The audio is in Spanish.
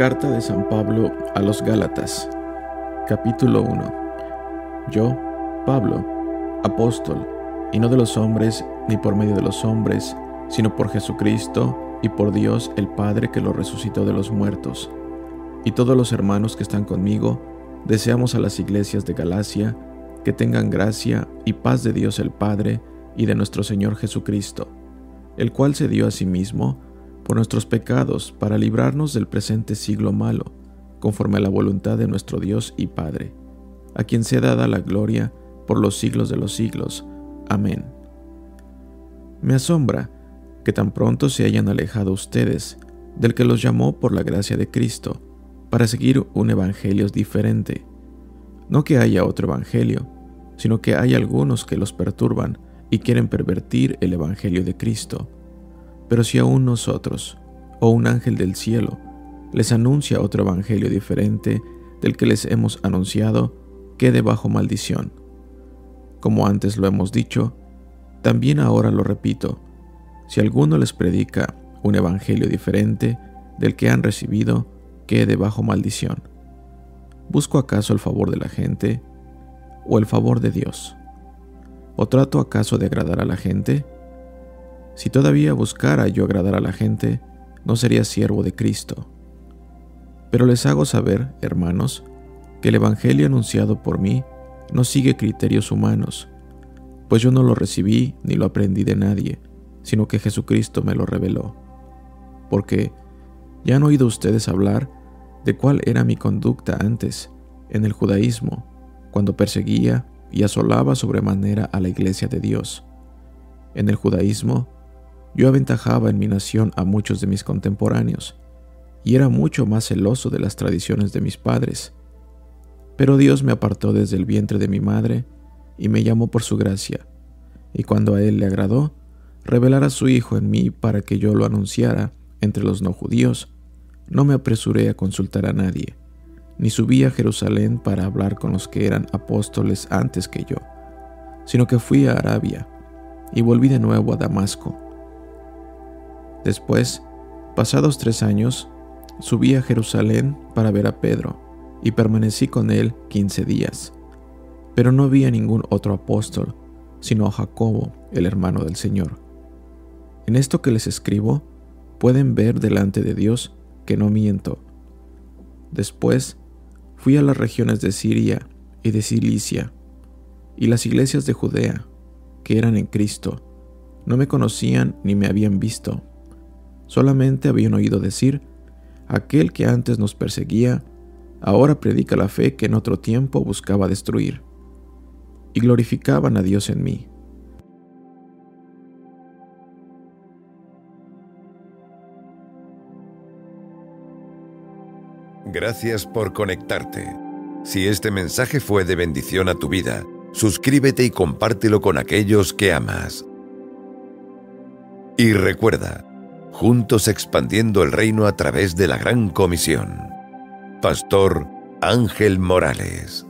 Carta de San Pablo a los Gálatas, capítulo 1. Yo, Pablo, apóstol, y no de los hombres, ni por medio de los hombres, sino por Jesucristo y por Dios el Padre que lo resucitó de los muertos. Y todos los hermanos que están conmigo, deseamos a las iglesias de Galacia que tengan gracia y paz de Dios el Padre y de nuestro Señor Jesucristo, el cual se dio a sí mismo, por nuestros pecados para librarnos del presente siglo malo, conforme a la voluntad de nuestro Dios y Padre, a quien sea dada la gloria por los siglos de los siglos. Amén. Me asombra que tan pronto se hayan alejado ustedes del que los llamó por la gracia de Cristo, para seguir un evangelio diferente. No que haya otro evangelio, sino que hay algunos que los perturban y quieren pervertir el evangelio de Cristo pero si aún nosotros, o un ángel del cielo, les anuncia otro evangelio diferente del que les hemos anunciado, quede bajo maldición. Como antes lo hemos dicho, también ahora lo repito, si alguno les predica un evangelio diferente del que han recibido, quede bajo maldición. ¿Busco acaso el favor de la gente o el favor de Dios? ¿O trato acaso de agradar a la gente? Si todavía buscara yo agradar a la gente, no sería siervo de Cristo. Pero les hago saber, hermanos, que el Evangelio anunciado por mí no sigue criterios humanos, pues yo no lo recibí ni lo aprendí de nadie, sino que Jesucristo me lo reveló. Porque ya han oído ustedes hablar de cuál era mi conducta antes, en el judaísmo, cuando perseguía y asolaba sobremanera a la iglesia de Dios. En el judaísmo yo aventajaba en mi nación a muchos de mis contemporáneos, y era mucho más celoso de las tradiciones de mis padres. Pero Dios me apartó desde el vientre de mi madre y me llamó por su gracia, y cuando a Él le agradó, revelar a su Hijo en mí para que yo lo anunciara entre los no judíos, no me apresuré a consultar a nadie, ni subí a Jerusalén para hablar con los que eran apóstoles antes que yo, sino que fui a Arabia y volví de nuevo a Damasco Después, pasados tres años, subí a Jerusalén para ver a Pedro, y permanecí con él quince días. Pero no vi a ningún otro apóstol, sino a Jacobo, el hermano del Señor. En esto que les escribo, pueden ver delante de Dios que no miento. Después, fui a las regiones de Siria y de Cilicia, y las iglesias de Judea, que eran en Cristo, no me conocían ni me habían visto Solamente habían oído decir, aquel que antes nos perseguía, ahora predica la fe que en otro tiempo buscaba destruir. Y glorificaban a Dios en mí. Gracias por conectarte. Si este mensaje fue de bendición a tu vida, suscríbete y compártelo con aquellos que amas. Y recuerda, juntos expandiendo el reino a través de la Gran Comisión. Pastor Ángel Morales.